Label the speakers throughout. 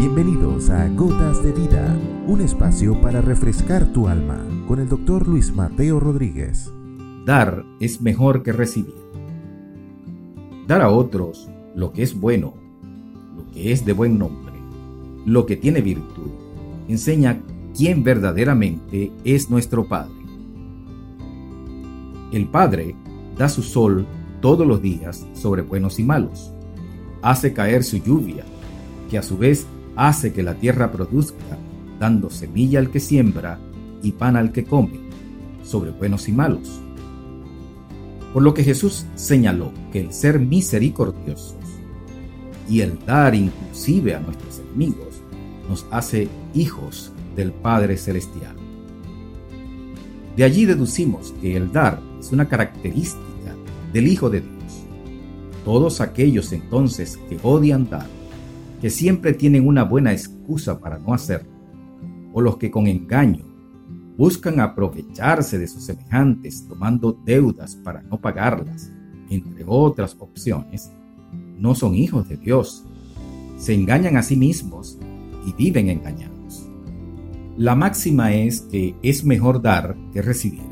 Speaker 1: Bienvenidos a Gotas de Vida, un espacio para refrescar tu alma con el doctor Luis Mateo Rodríguez.
Speaker 2: Dar es mejor que recibir. Dar a otros lo que es bueno, lo que es de buen nombre, lo que tiene virtud, enseña quién verdaderamente es nuestro Padre. El Padre da su sol todos los días sobre buenos y malos. Hace caer su lluvia, que a su vez hace que la tierra produzca, dando semilla al que siembra y pan al que come, sobre buenos y malos. Por lo que Jesús señaló que el ser misericordiosos y el dar inclusive a nuestros enemigos nos hace hijos del Padre Celestial. De allí deducimos que el dar es una característica del Hijo de Dios. Todos aquellos entonces que odian dar, que siempre tienen una buena excusa para no hacerlo, o los que con engaño buscan aprovecharse de sus semejantes tomando deudas para no pagarlas, entre otras opciones, no son hijos de Dios. Se engañan a sí mismos y viven engañados. La máxima es que es mejor dar que recibir.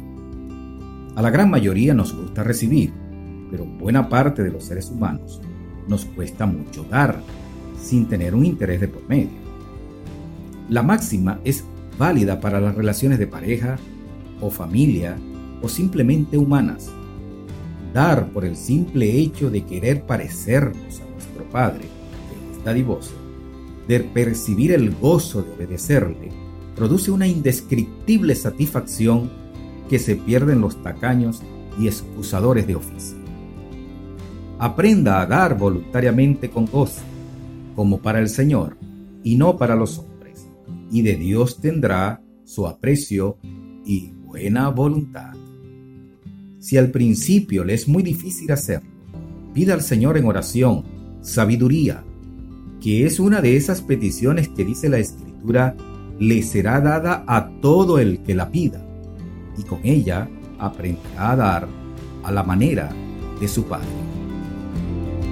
Speaker 2: A la gran mayoría nos gusta recibir, pero buena parte de los seres humanos nos cuesta mucho dar sin tener un interés de por medio. La máxima es válida para las relaciones de pareja o familia o simplemente humanas. Dar por el simple hecho de querer parecernos a nuestro Padre, que es de percibir el gozo de obedecerle, produce una indescriptible satisfacción que se pierden los tacaños y excusadores de oficio. Aprenda a dar voluntariamente con gozo, como para el Señor, y no para los hombres, y de Dios tendrá su aprecio y buena voluntad. Si al principio le es muy difícil hacerlo, pida al Señor en oración sabiduría, que es una de esas peticiones que dice la Escritura, le será dada a todo el que la pida, y con ella aprenderá a dar a la manera de su Padre.